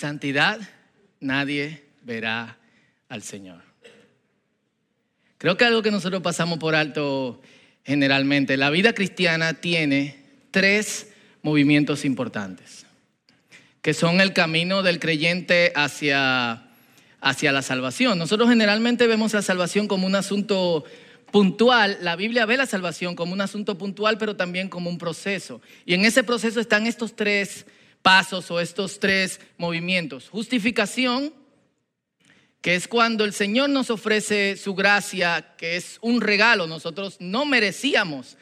santidad nadie verá al Señor. Creo que algo que nosotros pasamos por alto generalmente, la vida cristiana tiene tres movimientos importantes, que son el camino del creyente hacia, hacia la salvación. Nosotros generalmente vemos la salvación como un asunto puntual, la Biblia ve la salvación como un asunto puntual, pero también como un proceso. Y en ese proceso están estos tres pasos o estos tres movimientos. Justificación, que es cuando el Señor nos ofrece su gracia, que es un regalo, nosotros no merecíamos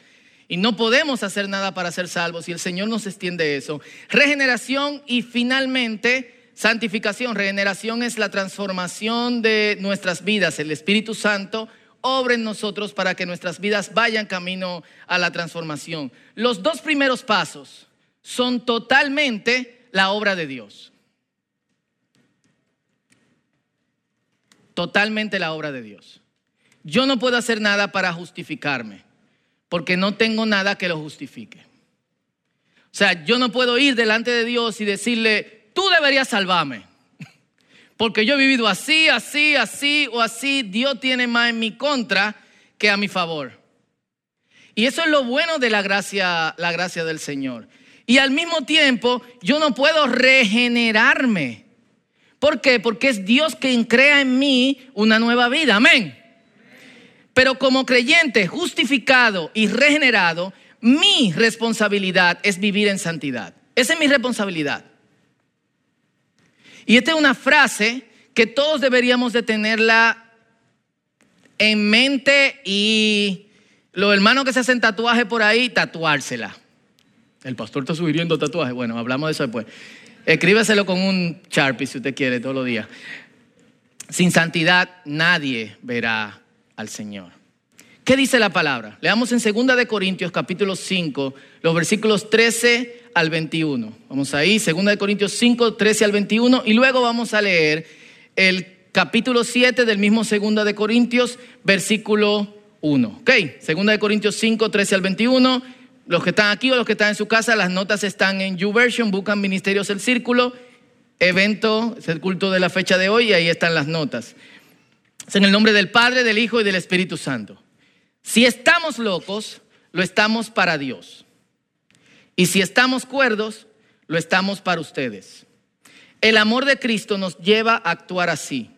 y no podemos hacer nada para ser salvos y el Señor nos extiende eso. Regeneración y finalmente santificación. Regeneración es la transformación de nuestras vidas. El Espíritu Santo obra en nosotros para que nuestras vidas vayan camino a la transformación. Los dos primeros pasos son totalmente la obra de Dios. Totalmente la obra de Dios. Yo no puedo hacer nada para justificarme, porque no tengo nada que lo justifique. O sea, yo no puedo ir delante de Dios y decirle, tú deberías salvarme porque yo he vivido así, así, así o así, Dios tiene más en mi contra que a mi favor. Y eso es lo bueno de la gracia, la gracia del Señor. Y al mismo tiempo, yo no puedo regenerarme. ¿Por qué? Porque es Dios quien crea en mí una nueva vida. Amén. Pero como creyente justificado y regenerado, mi responsabilidad es vivir en santidad. Esa es mi responsabilidad. Y esta es una frase que todos deberíamos de tenerla en mente y los hermanos que se hacen tatuaje por ahí, tatuársela. El pastor está sugiriendo tatuaje. Bueno, hablamos de eso después. Escríbeselo con un Sharpie si usted quiere todos los días. Sin santidad nadie verá al Señor. ¿Qué dice la palabra? Leamos en 2 de Corintios capítulo 5, los versículos 13 al 21. Vamos ahí, 2 de Corintios 5, 13 al 21 y luego vamos a leer el capítulo 7 del mismo 2 de Corintios, versículo 1. Ok, 2 de Corintios 5, 13 al 21. Los que están aquí o los que están en su casa, las notas están en YouVersion, buscan Ministerios del Círculo, evento, es el culto de la fecha de hoy y ahí están las notas. Es en el nombre del Padre, del Hijo y del Espíritu Santo. Si estamos locos, lo estamos para Dios. Y si estamos cuerdos, lo estamos para ustedes. El amor de Cristo nos lleva a actuar así.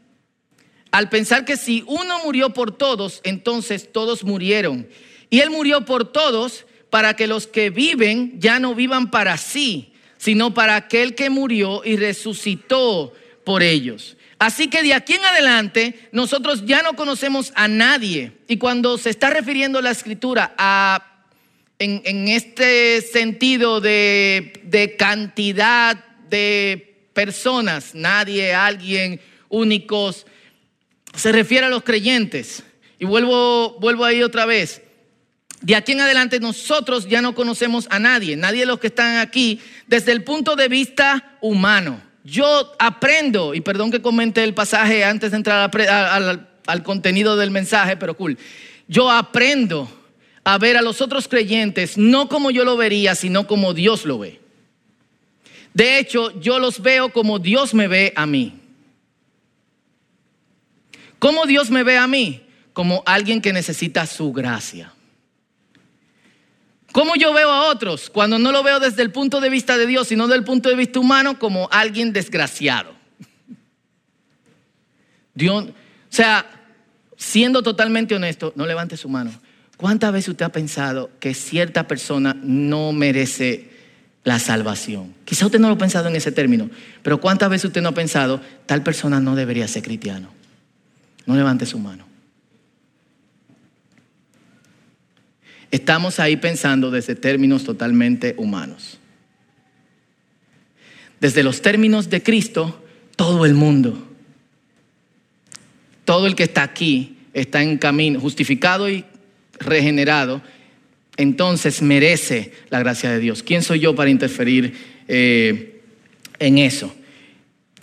Al pensar que si uno murió por todos, entonces todos murieron. Y Él murió por todos para que los que viven ya no vivan para sí, sino para aquel que murió y resucitó por ellos. Así que de aquí en adelante nosotros ya no conocemos a nadie. Y cuando se está refiriendo la escritura a, en, este sentido de, de cantidad de personas, nadie, alguien, únicos, se refiere a los creyentes. Y vuelvo, vuelvo ahí otra vez. De aquí en adelante nosotros ya no conocemos a nadie, nadie de los que están aquí, desde el punto de vista humano. Yo aprendo, y perdón que comente el pasaje antes de entrar al, contenido del mensaje, pero cool. Yo aprendo a ver a los otros creyentes no como yo lo vería, sino como Dios lo ve. De hecho, yo los veo como Dios me ve a mí. ¿Cómo Dios me ve a mí? Como alguien que necesita su gracia. ¿Cómo yo veo a otros cuando no lo veo desde el punto de vista de Dios, sino desde el punto de vista humano como alguien desgraciado? Dios, o sea, siendo totalmente honesto, no levante su mano. ¿Cuántas veces usted ha pensado que cierta persona no merece la salvación? Quizá usted no lo ha pensado en ese término, pero ¿cuántas veces usted no ha pensado, tal persona no debería ser cristiano? No levante su mano. Estamos ahí pensando desde términos totalmente humanos. Desde los términos de Cristo, todo el mundo, todo el que está aquí está en camino, justificado y regenerado, entonces merece la gracia de Dios. ¿Quién soy yo para interferir eh, en eso?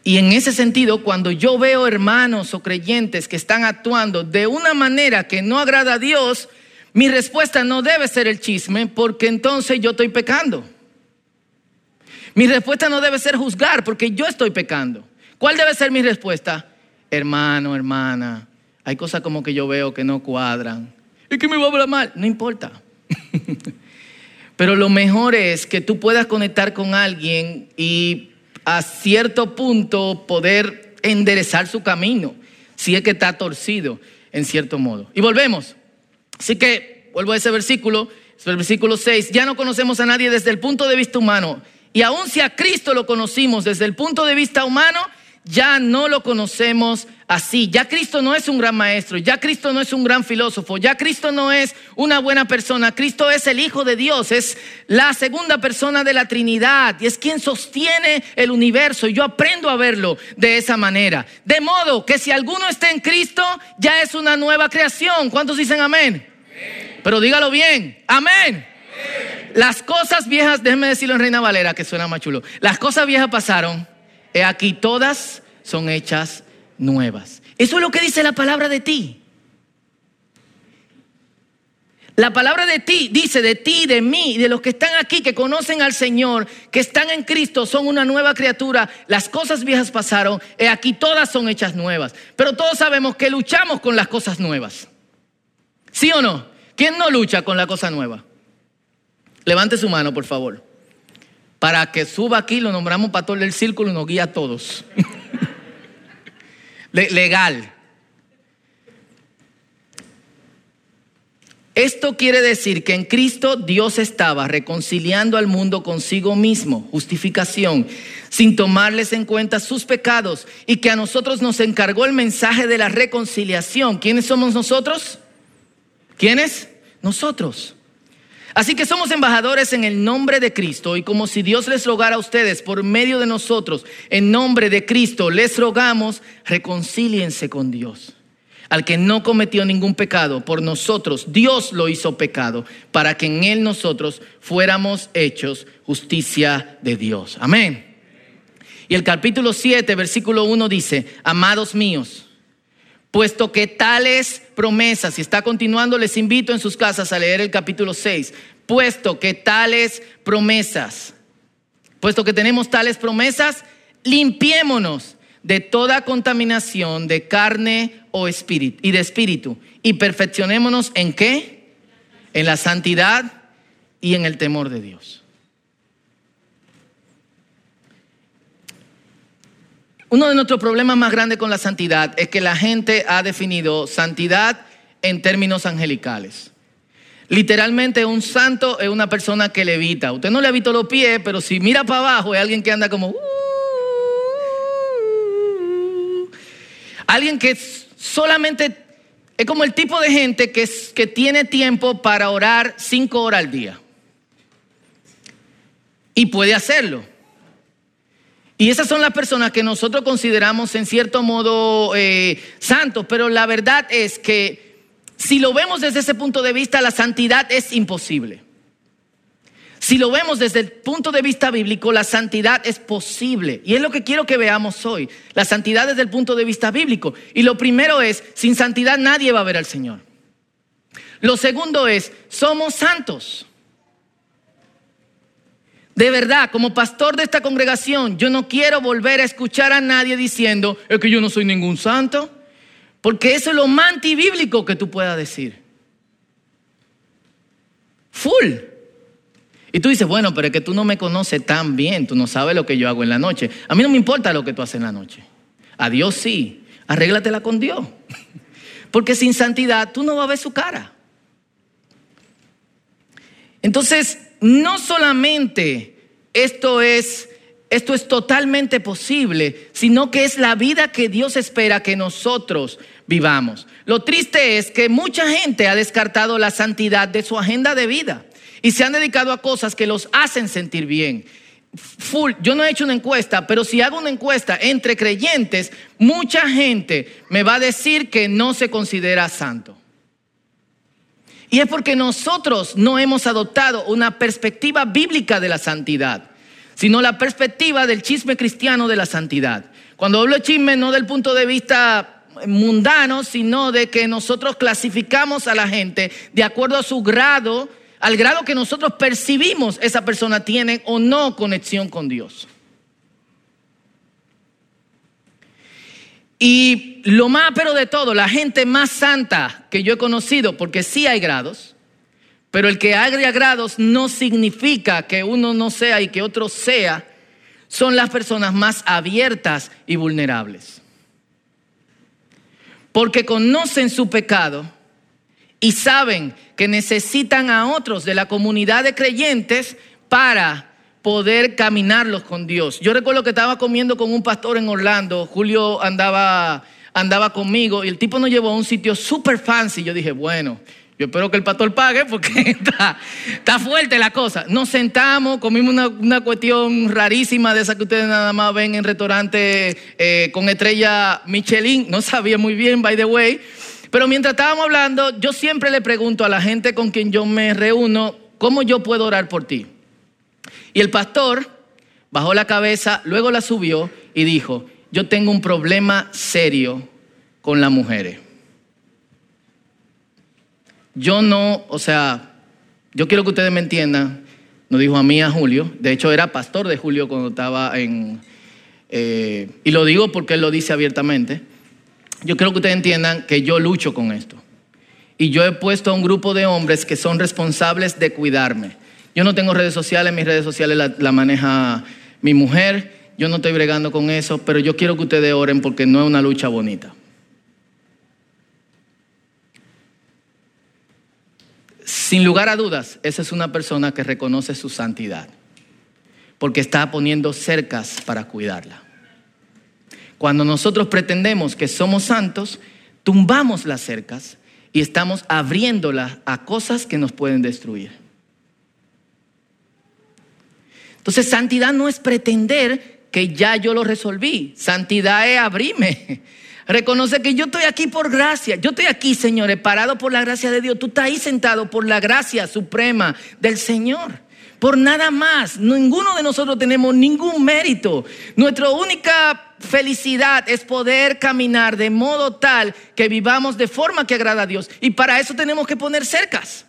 Y en ese sentido, cuando yo veo hermanos o creyentes que están actuando de una manera que no agrada a Dios, mi respuesta no debe ser el chisme porque entonces yo estoy pecando. Mi respuesta no debe ser juzgar porque yo estoy pecando. ¿Cuál debe ser mi respuesta? Hermano, hermana, hay cosas como que yo veo que no cuadran. ¿Y que me va a hablar mal? No importa. Pero lo mejor es que tú puedas conectar con alguien y a cierto punto poder enderezar su camino, si es que está torcido en cierto modo. Y volvemos. Así que vuelvo a ese versículo, es el versículo 6, ya no conocemos a nadie desde el punto de vista humano. Y aun si a Cristo lo conocimos desde el punto de vista humano, ya no lo conocemos así. Ya Cristo no es un gran maestro, ya Cristo no es un gran filósofo, ya Cristo no es una buena persona. Cristo es el Hijo de Dios, es la segunda persona de la Trinidad y es quien sostiene el universo. Y yo aprendo a verlo de esa manera. De modo que si alguno está en Cristo, ya es una nueva creación. ¿Cuántos dicen amén? Pero dígalo bien, amén. Las cosas viejas, déjenme decirlo en Reina Valera, que suena más chulo. Las cosas viejas pasaron He aquí todas son hechas nuevas. Eso es lo que dice la palabra de ti. La palabra de ti dice de ti, de mí, de los que están aquí, que conocen al Señor, que están en Cristo, son una nueva criatura. Las cosas viejas pasaron, he aquí todas son hechas nuevas. Pero todos sabemos que luchamos con las cosas nuevas. ¿Sí o no? ¿Quién no lucha con la cosa nueva? Levante su mano, por favor para que suba aquí, lo nombramos pastor del círculo y nos guía a todos. Legal. Esto quiere decir que en Cristo Dios estaba reconciliando al mundo consigo mismo, justificación, sin tomarles en cuenta sus pecados y que a nosotros nos encargó el mensaje de la reconciliación. ¿Quiénes somos nosotros? ¿Quiénes? Nosotros. Así que somos embajadores en el nombre de Cristo y como si Dios les rogara a ustedes por medio de nosotros, en nombre de Cristo, les rogamos, reconcíliense con Dios. Al que no cometió ningún pecado, por nosotros Dios lo hizo pecado, para que en él nosotros fuéramos hechos justicia de Dios. Amén. Y el capítulo 7, versículo 1 dice, amados míos, Puesto que tales promesas, y está continuando, les invito en sus casas a leer el capítulo 6, puesto que tales promesas, puesto que tenemos tales promesas, limpiémonos de toda contaminación de carne o espíritu y de espíritu y perfeccionémonos en qué? En la santidad y en el temor de Dios. Uno de nuestros problemas más grandes con la santidad es que la gente ha definido santidad en términos angelicales. Literalmente un santo es una persona que levita. Usted no le evita los pies, pero si mira para abajo es alguien que anda como... Uh". alguien que solamente es como el tipo de gente que, que tiene tiempo para orar cinco horas al día. Y puede hacerlo. Y esas son las personas que nosotros consideramos en cierto modo eh, santos, pero la verdad es que si lo vemos desde ese punto de vista, la santidad es imposible. Si lo vemos desde el punto de vista bíblico, la santidad es posible. Y es lo que quiero que veamos hoy. La santidad desde el punto de vista bíblico. Y lo primero es, sin santidad nadie va a ver al Señor. Lo segundo es, somos santos. De verdad, como pastor de esta congregación, yo no quiero volver a escuchar a nadie diciendo, es que yo no soy ningún santo, porque eso es lo más antibíblico que tú puedas decir. Full. Y tú dices, bueno, pero es que tú no me conoces tan bien, tú no sabes lo que yo hago en la noche. A mí no me importa lo que tú haces en la noche. A Dios sí, arréglatela con Dios. Porque sin santidad tú no vas a ver su cara. Entonces, no solamente esto es, esto es totalmente posible, sino que es la vida que Dios espera que nosotros vivamos. Lo triste es que mucha gente ha descartado la santidad de su agenda de vida y se han dedicado a cosas que los hacen sentir bien. Full, yo no he hecho una encuesta, pero si hago una encuesta entre creyentes, mucha gente me va a decir que no se considera santo. Y es porque nosotros no hemos adoptado una perspectiva bíblica de la santidad, sino la perspectiva del chisme cristiano de la santidad. Cuando hablo de chisme no del punto de vista mundano, sino de que nosotros clasificamos a la gente de acuerdo a su grado al grado que nosotros percibimos esa persona tiene o no conexión con Dios. Y lo más pero de todo, la gente más santa que yo he conocido, porque sí hay grados, pero el que haya grados no significa que uno no sea y que otro sea, son las personas más abiertas y vulnerables. Porque conocen su pecado y saben que necesitan a otros de la comunidad de creyentes para poder caminarlos con Dios. Yo recuerdo que estaba comiendo con un pastor en Orlando, Julio andaba, andaba conmigo y el tipo nos llevó a un sitio súper fancy. Yo dije, bueno, yo espero que el pastor pague porque está, fuerte la cosa. Nos sentamos, comimos una, cuestión rarísima de esa que ustedes nada más ven en restaurantes eh, con estrella Michelin. No sabía muy bien, by the way. Pero mientras estábamos hablando, yo siempre le pregunto a la gente con quien yo me reúno, ¿cómo yo puedo orar por ti? Y el pastor bajó la cabeza, luego la subió y dijo, yo tengo un problema serio con las mujeres. Yo no, o sea, yo quiero que ustedes me entiendan, nos dijo a mí, a Julio, de hecho era pastor de Julio cuando estaba en, eh, y lo digo porque él lo dice abiertamente, yo quiero que ustedes entiendan que yo lucho con esto. Y yo he puesto a un grupo de hombres que son responsables de cuidarme. Yo no tengo redes sociales, mis redes sociales la, maneja mi mujer, yo no estoy bregando con eso, pero yo quiero que ustedes oren porque no es una lucha bonita. Sin lugar a dudas, esa es una persona que reconoce su santidad, porque está poniendo cercas para cuidarla. Cuando nosotros pretendemos que somos santos, tumbamos las cercas y estamos abriéndolas a cosas que nos pueden destruir. Entonces, santidad no es pretender que ya yo lo resolví. Santidad es abrirme. Reconoce que yo estoy aquí por gracia. Yo estoy aquí, señores, parado por la gracia de Dios. Tú estás ahí sentado por la gracia suprema del Señor. Por nada más. Ninguno de nosotros tenemos ningún mérito. Nuestra única felicidad es poder caminar de modo tal que vivamos de forma que agrada a Dios. Y para eso tenemos que poner cercas.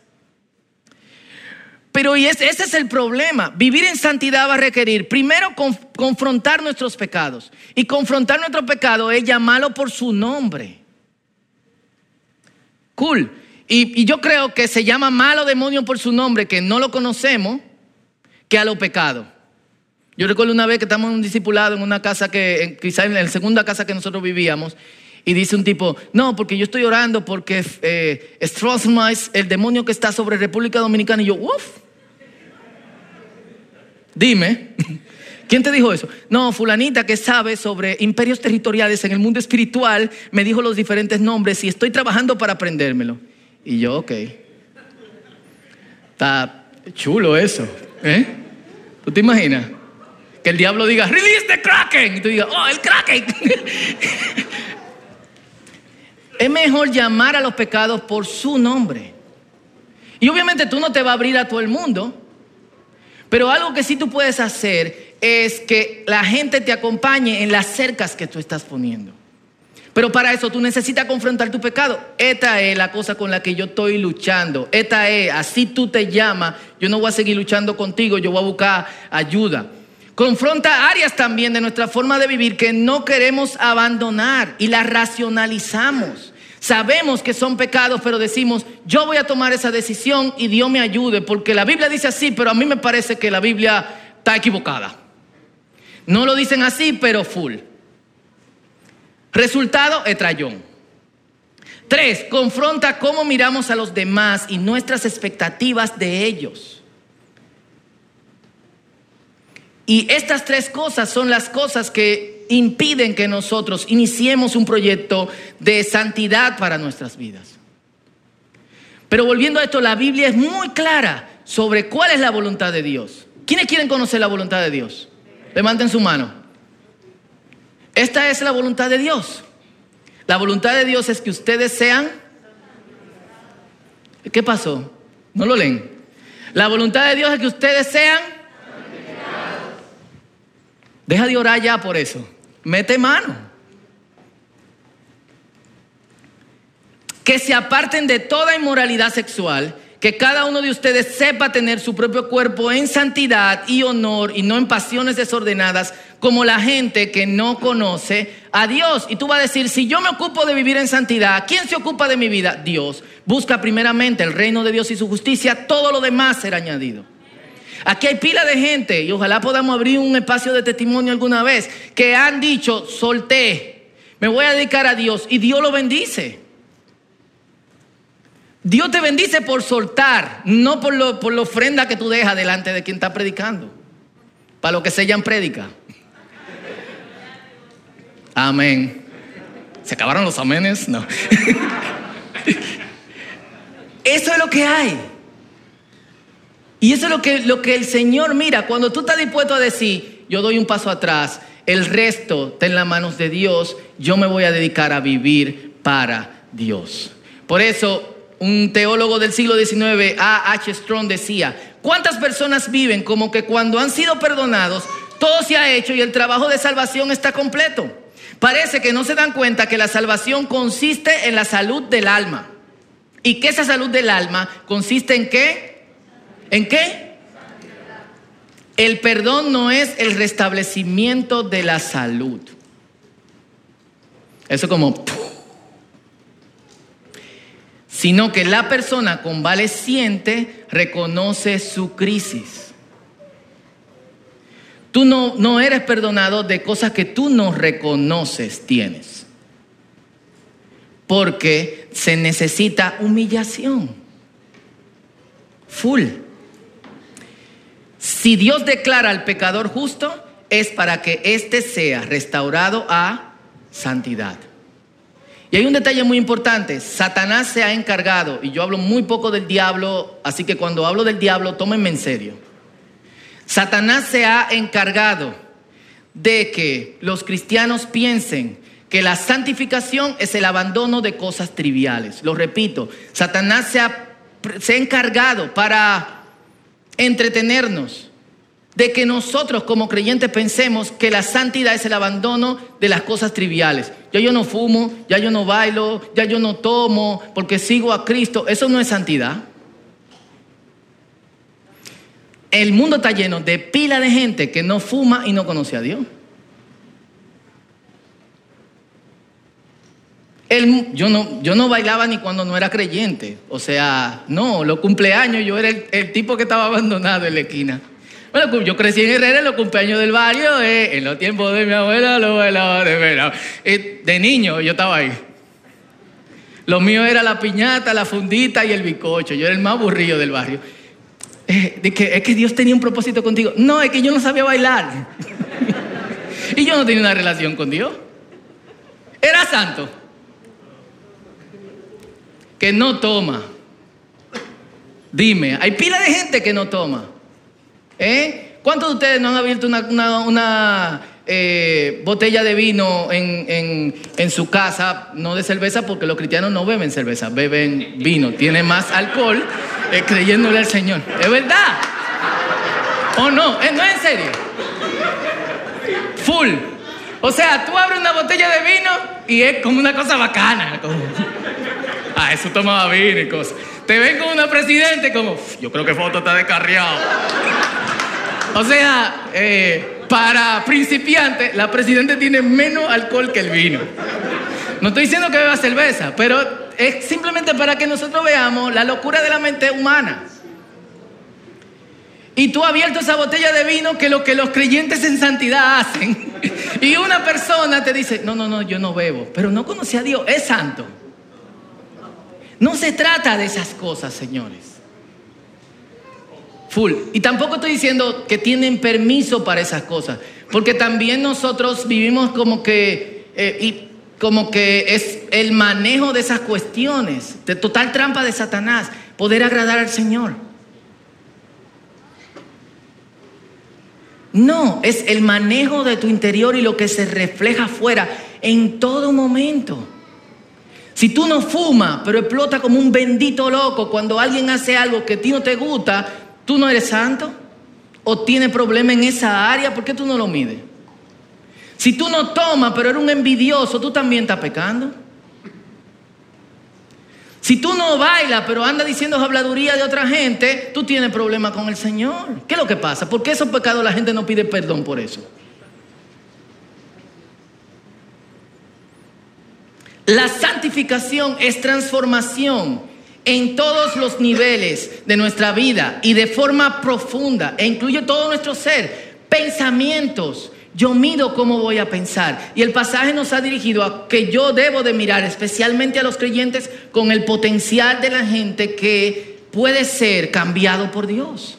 Pero y ese, es el problema. Vivir en santidad va a requerir primero confrontar nuestros pecados. Y confrontar nuestro pecado es llamarlo por su nombre. Cool. Y, yo creo que se llama malo demonio por su nombre, que no lo conocemos, que a lo pecado. Yo recuerdo una vez que estamos en un discipulado en una casa que, quizá en la segunda casa que nosotros vivíamos, y dice un tipo, no, porque yo estoy orando porque eh, el demonio que está sobre República Dominicana, y yo, uff. Dime, ¿quién te dijo eso? No, fulanita que sabe sobre imperios territoriales en el mundo espiritual, me dijo los diferentes nombres y estoy trabajando para aprendérmelo. Y yo, ok. Está chulo eso, ¿eh? ¿Tú te imaginas? Que el diablo diga, release the kraken. Y tú digas, oh, el kraken. es mejor llamar a los pecados por su nombre. Y obviamente tú no te vas a abrir a todo el mundo. Pero algo que sí tú puedes hacer es que la gente te acompañe en las cercas que tú estás poniendo. Pero para eso tú necesitas confrontar tu pecado. Esta es la cosa con la que yo estoy luchando. Esta es, así tú te llamas, yo no voy a seguir luchando contigo, yo voy a buscar ayuda. Confronta áreas también de nuestra forma de vivir que no queremos abandonar y las racionalizamos. Sabemos que son pecados, pero decimos, yo voy a tomar esa decisión y Dios me ayude, porque la Biblia dice así, pero a mí me parece que la Biblia está equivocada. No lo dicen así, pero full. Resultado, etrayón. Tres, confronta cómo miramos a los demás y nuestras expectativas de ellos. Y estas tres cosas son las cosas que impiden que nosotros iniciemos un proyecto de santidad para nuestras vidas. Pero volviendo a esto, la Biblia es muy clara sobre cuál es la voluntad de Dios. ¿Quiénes quieren conocer la voluntad de Dios? Levanten su mano. Esta es la voluntad de Dios. La voluntad de Dios es que ustedes sean... ¿Qué pasó? No lo leen. La voluntad de Dios es que ustedes sean Deja de orar ya por eso. Mete mano. Que se aparten de toda inmoralidad sexual, que cada uno de ustedes sepa tener su propio cuerpo en santidad y honor y no en pasiones desordenadas como la gente que no conoce a Dios. Y tú vas a decir, si yo me ocupo de vivir en santidad, ¿quién se ocupa de mi vida? Dios. Busca primeramente el reino de Dios y su justicia, todo lo demás será añadido. Aquí hay pila de gente y ojalá podamos abrir un espacio de testimonio alguna vez que han dicho, solté, me voy a dedicar a Dios y Dios lo bendice. Dios te bendice por soltar, no por, lo, por la ofrenda que tú dejas delante de quien está predicando. Para lo que se llaman prédica. Amén. ¿Se acabaron los amenes? No. Eso es lo que hay. Y eso es lo que, lo que el Señor mira. Cuando tú estás dispuesto a decir, yo doy un paso atrás, el resto está en las manos de Dios, yo me voy a dedicar a vivir para Dios. Por eso un teólogo del siglo XIX, A. H. Strong, decía, ¿cuántas personas viven como que cuando han sido perdonados, todo se ha hecho y el trabajo de salvación está completo? Parece que no se dan cuenta que la salvación consiste en la salud del alma. Y que esa salud del alma consiste en qué? ¿En qué? El perdón no es el restablecimiento de la salud. Eso como sino que la persona convaleciente reconoce su crisis. Tú no, no eres perdonado de cosas que tú no reconoces tienes. Porque se necesita humillación. Full. Si Dios declara al pecador justo, es para que éste sea restaurado a santidad. Y hay un detalle muy importante, Satanás se ha encargado, y yo hablo muy poco del diablo, así que cuando hablo del diablo, tómenme en serio. Satanás se ha encargado de que los cristianos piensen que la santificación es el abandono de cosas triviales. Lo repito, Satanás se ha, se ha encargado para entretenernos de que nosotros como creyentes pensemos que la santidad es el abandono de las cosas triviales. Ya yo no fumo, ya yo no bailo, ya yo no tomo, porque sigo a Cristo. Eso no es santidad. El mundo está lleno de pila de gente que no fuma y no conoce a Dios. yo, no, yo no bailaba ni cuando no era creyente. O sea, no, los cumpleaños yo era el, el tipo que estaba abandonado en la esquina. Bueno, yo crecí en Herrera en los cumpleaños del barrio, eh, en los tiempos de mi abuela lo bailaba de verdad. Eh, de niño yo estaba ahí. Lo mío era la piñata, la fundita y el bicocho. Yo era el más aburrido del barrio. Eh, es que Dios tenía un propósito contigo. No, es que yo no sabía bailar. y yo no tenía una relación con Dios. Era santo. Que no toma. Dime, hay pila de gente que no toma. ¿Eh? ¿Cuántos de ustedes no han abierto una, eh, botella de vino en, su casa? No de cerveza, porque los cristianos no beben cerveza, beben vino. Tiene más alcohol eh, creyéndole al Señor. ¿Es verdad? ¿O no? no es en serio. Full. O sea, tú abres una botella de vino y es como una cosa bacana. Ah, eso tomaba vino y cosas. Te ven con una presidente como, yo creo que foto está descarriado. O sea, eh, para principiantes, la presidente tiene menos alcohol que el vino. No estoy diciendo que beba cerveza, pero es simplemente para que nosotros veamos la locura de la mente humana. Y tú has abierto esa botella de vino que lo que los creyentes en santidad hacen. Y una persona te dice, no, no, no, yo no bebo, pero no conoce a Dios, es santo. No se trata de esas cosas, señores. Full. Y tampoco estoy diciendo que tienen permiso para esas cosas, porque también nosotros vivimos como que, eh, y como que es el manejo de esas cuestiones, de total trampa de Satanás, poder agradar al Señor. No, es el manejo de tu interior y lo que se refleja afuera en todo momento. Si tú no fumas, pero explota como un bendito loco cuando alguien hace algo que a ti no te gusta, ¿tú no eres santo? ¿O tienes problema en esa área? ¿Por qué tú no lo mides? Si tú no tomas, pero eres un envidioso, tú también estás pecando. Si tú no bailas, pero andas diciendo habladuría de otra gente, tú tienes problema con el Señor. ¿Qué es lo que pasa? ¿Por qué esos pecados la gente no pide perdón por eso? La santificación es transformación en todos los niveles de nuestra vida y de forma profunda e incluye todo nuestro ser, pensamientos. Yo mido cómo voy a pensar. Y el pasaje nos ha dirigido a que yo debo de mirar especialmente a los creyentes con el potencial de la gente que puede ser cambiado por Dios.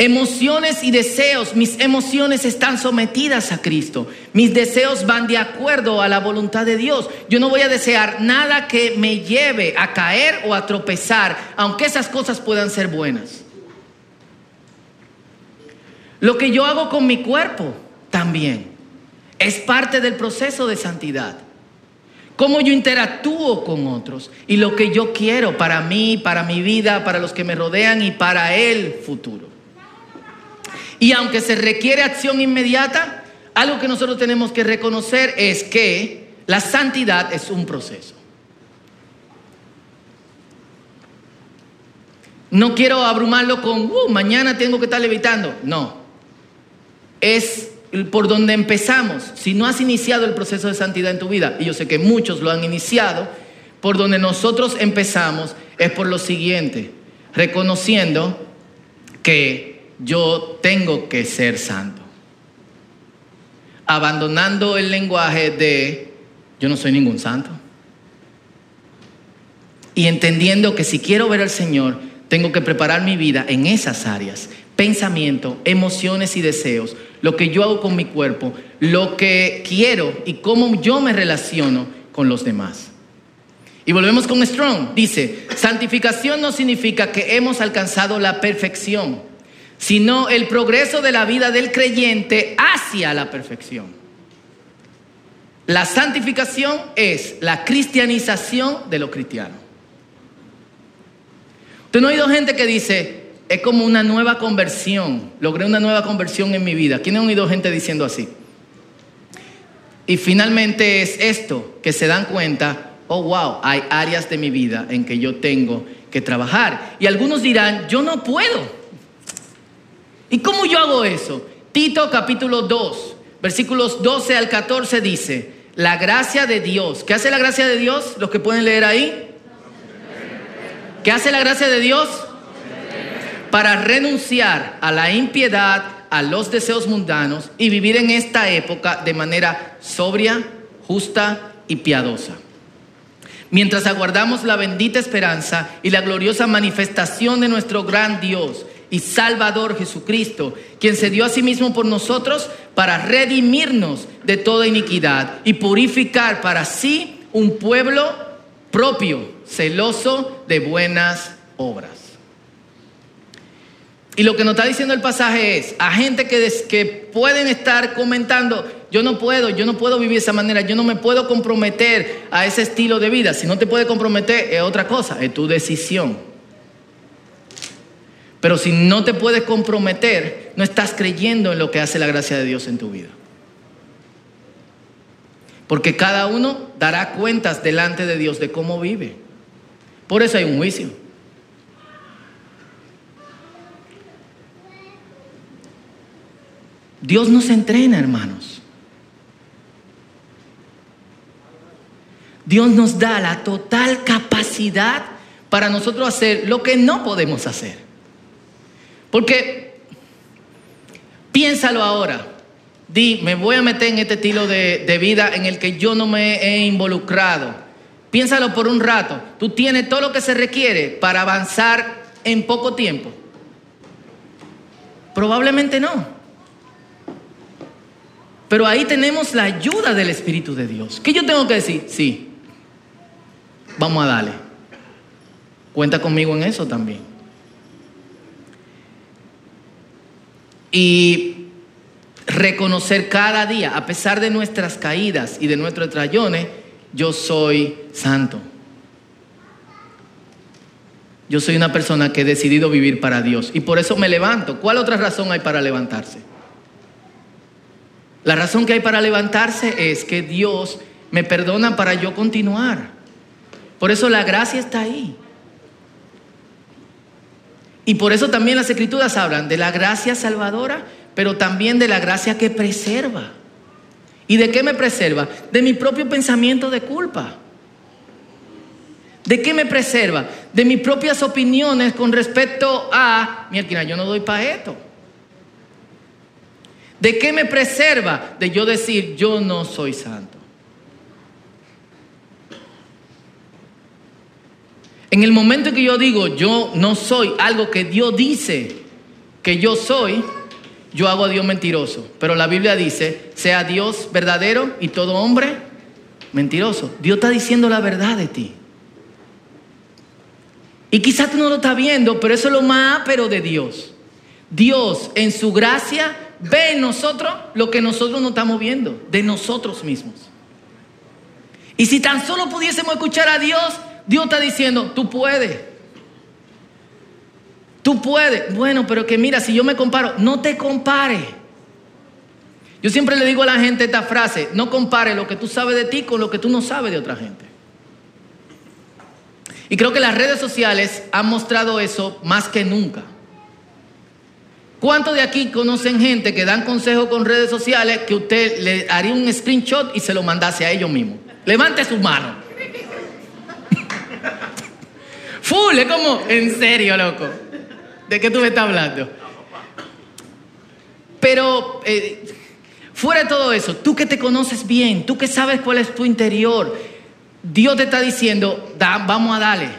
Emociones y deseos, mis emociones están sometidas a Cristo. Mis deseos van de acuerdo a la voluntad de Dios. Yo no voy a desear nada que me lleve a caer o a tropezar, aunque esas cosas puedan ser buenas. Lo que yo hago con mi cuerpo también es parte del proceso de santidad. Cómo yo interactúo con otros y lo que yo quiero para mí, para mi vida, para los que me rodean y para el futuro. Y aunque se requiere acción inmediata, algo que nosotros tenemos que reconocer es que la santidad es un proceso. No quiero abrumarlo con, uh, mañana tengo que estar levitando. No. Es por donde empezamos. Si no has iniciado el proceso de santidad en tu vida, y yo sé que muchos lo han iniciado, por donde nosotros empezamos es por lo siguiente, reconociendo que yo tengo que ser santo. Abandonando el lenguaje de yo no soy ningún santo. Y entendiendo que si quiero ver al Señor, tengo que preparar mi vida en esas áreas. Pensamiento, emociones y deseos. Lo que yo hago con mi cuerpo, lo que quiero y cómo yo me relaciono con los demás. Y volvemos con Strong. Dice, santificación no significa que hemos alcanzado la perfección sino el progreso de la vida del creyente hacia la perfección. La santificación es la cristianización de los cristianos. Usted no ha oído gente que dice, es como una nueva conversión, logré una nueva conversión en mi vida. ¿Quién ha oído gente diciendo así? Y finalmente es esto, que se dan cuenta, oh wow, hay áreas de mi vida en que yo tengo que trabajar. Y algunos dirán, yo no puedo. ¿Y cómo yo hago eso? Tito capítulo 2, versículos 12 al 14 dice, la gracia de Dios. ¿Qué hace la gracia de Dios? Los que pueden leer ahí. ¿Qué hace la gracia de Dios? Para renunciar a la impiedad, a los deseos mundanos y vivir en esta época de manera sobria, justa y piadosa. Mientras aguardamos la bendita esperanza y la gloriosa manifestación de nuestro gran Dios y Salvador Jesucristo, quien se dio a sí mismo por nosotros para redimirnos de toda iniquidad y purificar para sí un pueblo propio, celoso de buenas obras. Y lo que nos está diciendo el pasaje es, a gente que, que pueden estar comentando, yo no puedo, yo no puedo vivir de esa manera, yo no me puedo comprometer a ese estilo de vida. Si no te puede comprometer es otra cosa, es tu decisión. Pero si no te puedes comprometer, no estás creyendo en lo que hace la gracia de Dios en tu vida. Porque cada uno dará cuentas delante de Dios de cómo vive. Por eso hay un juicio. Dios nos entrena, hermanos. Dios nos da la total capacidad para nosotros hacer lo que no podemos hacer. Porque piénsalo ahora. Di, me voy a meter en este estilo de, vida en el que yo no me he involucrado. Piénsalo por un rato. Tú tienes todo lo que se requiere para avanzar en poco tiempo. Probablemente no. Pero ahí tenemos la ayuda del Espíritu de Dios. ¿Qué yo tengo que decir? Sí. Vamos a darle. Cuenta conmigo en eso también. Y reconocer cada día, a pesar de nuestras caídas y de nuestros trayones, yo soy santo. Yo soy una persona que he decidido vivir para Dios y por eso me levanto. ¿Cuál otra razón hay para levantarse? La razón que hay para levantarse es que Dios me perdona para yo continuar. Por eso la gracia está ahí. Y por eso también las escrituras hablan de la gracia salvadora, pero también de la gracia que preserva. ¿Y de qué me preserva? De mi propio pensamiento de culpa. ¿De qué me preserva? De mis propias opiniones con respecto a, mira, yo no doy para esto. ¿De qué me preserva? De yo decir, yo no soy santo. En el momento en que yo digo, yo no soy algo que Dios dice que yo soy, yo hago a Dios mentiroso. Pero la Biblia dice, sea Dios verdadero y todo hombre mentiroso. Dios está diciendo la verdad de ti. Y quizás tú no lo estás viendo, pero eso es lo más pero de Dios. Dios en su gracia ve en nosotros lo que nosotros no estamos viendo, de nosotros mismos. Y si tan solo pudiésemos escuchar a Dios, Dios está diciendo, tú puedes. Tú puedes. Bueno, pero que mira, si yo me comparo, no te compare. Yo siempre le digo a la gente esta frase, no compare lo que tú sabes de ti con lo que tú no sabes de otra gente. Y creo que las redes sociales han mostrado eso más que nunca. ¿Cuántos de aquí conocen gente que dan consejos con redes sociales que usted le haría un screenshot y se lo mandase a ellos mismos? Levante su mano. Full, es como, en serio, loco. ¿De qué tú me estás hablando? Pero eh, fuera de todo eso, tú que te conoces bien, tú que sabes cuál es tu interior, Dios te está diciendo, vamos a darle.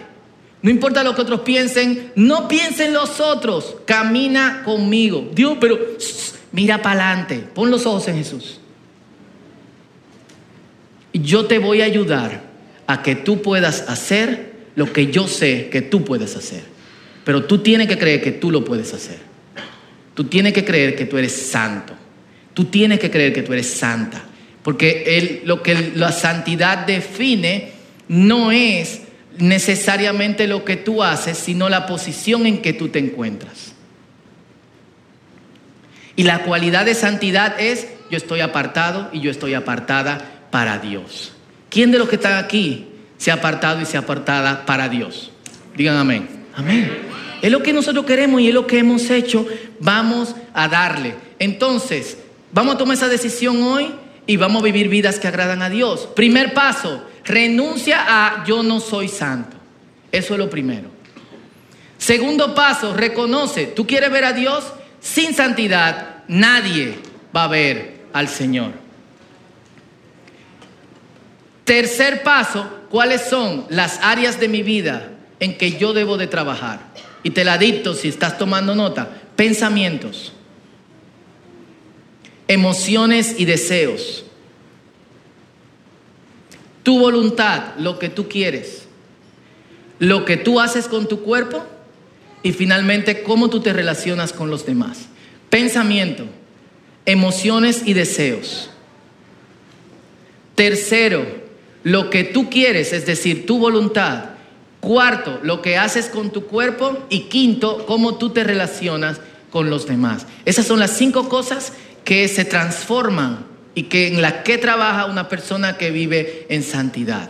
No importa lo que otros piensen, no piensen los otros, camina conmigo. Dios, pero mira para adelante, pon los ojos en Jesús. Yo te voy a ayudar a que tú puedas hacer lo que yo sé que tú puedes hacer. Pero tú tienes que creer que tú lo puedes hacer. Tú tienes que creer que tú eres santo. Tú tienes que creer que tú eres santa. Porque lo que la santidad define no es necesariamente lo que tú haces, sino la posición en que tú te encuentras. Y la cualidad de santidad es yo estoy apartado y yo estoy apartada para Dios. ¿Quién de los que están aquí se ha apartado y se ha apartada para Dios? Digan amén. Amén. Es lo que nosotros queremos y es lo que hemos hecho. Vamos a darle. Entonces, vamos a tomar esa decisión hoy y vamos a vivir vidas que agradan a Dios. Primer paso, renuncia a yo no soy santo. Eso es lo primero. Segundo paso, reconoce, tú quieres ver a Dios sin santidad, nadie va a ver al Señor. Tercer paso, ¿cuáles son las áreas de mi vida en que yo debo de trabajar? Y te la dicto si estás tomando nota. Pensamientos emociones y deseos. Tu voluntad, lo que tú quieres, lo que tú haces con tu cuerpo y finalmente cómo tú te relacionas con los demás. Pensamiento, emociones y deseos. Tercero, lo que tú quieres, es decir, tu voluntad. Cuarto, lo que haces con tu cuerpo. Y quinto, cómo tú te relacionas con los demás. Esas son las cinco cosas que se transforman y que en la que trabaja una persona que vive en santidad.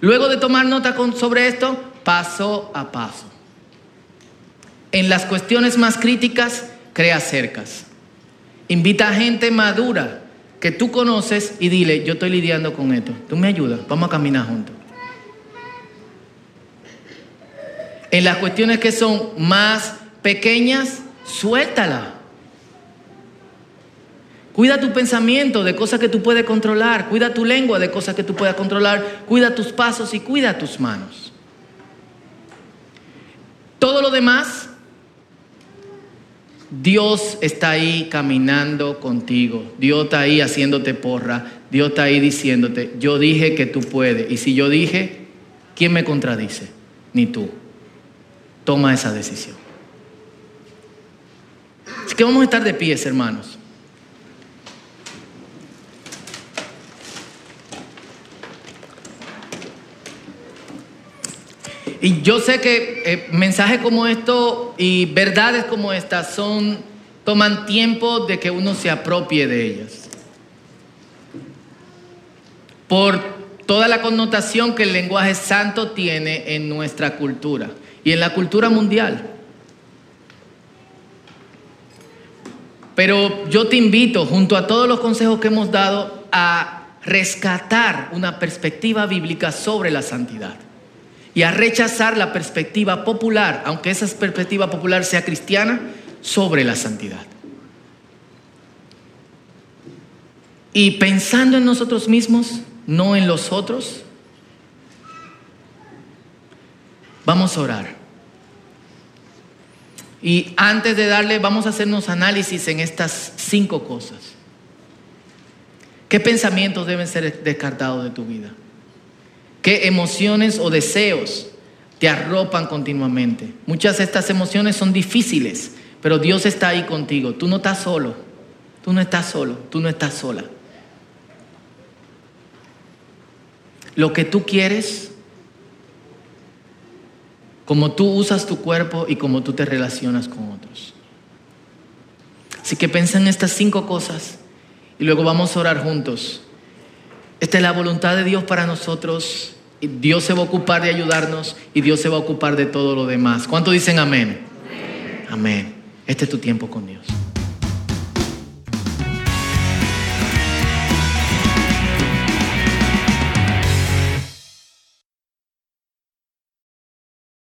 Luego de tomar nota sobre esto, paso a paso. En las cuestiones más críticas, crea cercas. Invita a gente madura que tú conoces y dile, yo estoy lidiando con esto. Tú me ayudas, vamos a caminar juntos. En las cuestiones que son más pequeñas, suéltala. Cuida tu pensamiento de cosas que tú puedes controlar. Cuida tu lengua de cosas que tú puedas controlar. Cuida tus pasos y cuida tus manos. Todo lo demás, Dios está ahí caminando contigo. Dios está ahí haciéndote porra. Dios está ahí diciéndote, yo dije que tú puedes. Y si yo dije, ¿quién me contradice? Ni tú. Toma esa decisión. Así que vamos a estar de pies, hermanos. Y yo sé que eh, mensajes como esto y verdades como estas son, toman tiempo de que uno se apropie de ellas. Por toda la connotación que el lenguaje santo tiene en nuestra cultura y en la cultura mundial. Pero yo te invito, junto a todos los consejos que hemos dado, a rescatar una perspectiva bíblica sobre la santidad y a rechazar la perspectiva popular, aunque esa perspectiva popular sea cristiana, sobre la santidad. Y pensando en nosotros mismos, no en los otros, vamos a orar. Y antes de darle, vamos a hacernos análisis en estas cinco cosas. ¿Qué pensamientos deben ser descartados de tu vida? ¿Qué emociones o deseos te arropan continuamente? Muchas de estas emociones son difíciles, pero Dios está ahí contigo. Tú no estás solo. Tú no estás solo. Tú no estás sola. Lo que tú quieres, como tú usas tu cuerpo y como tú te relacionas con otros. Así que piensa en estas cinco cosas y luego vamos a orar juntos. Esta es la voluntad de Dios para nosotros. Dios se va a ocupar de ayudarnos y Dios se va a ocupar de todo lo demás. ¿Cuánto dicen amén? Amén. amén. Este es tu tiempo con Dios.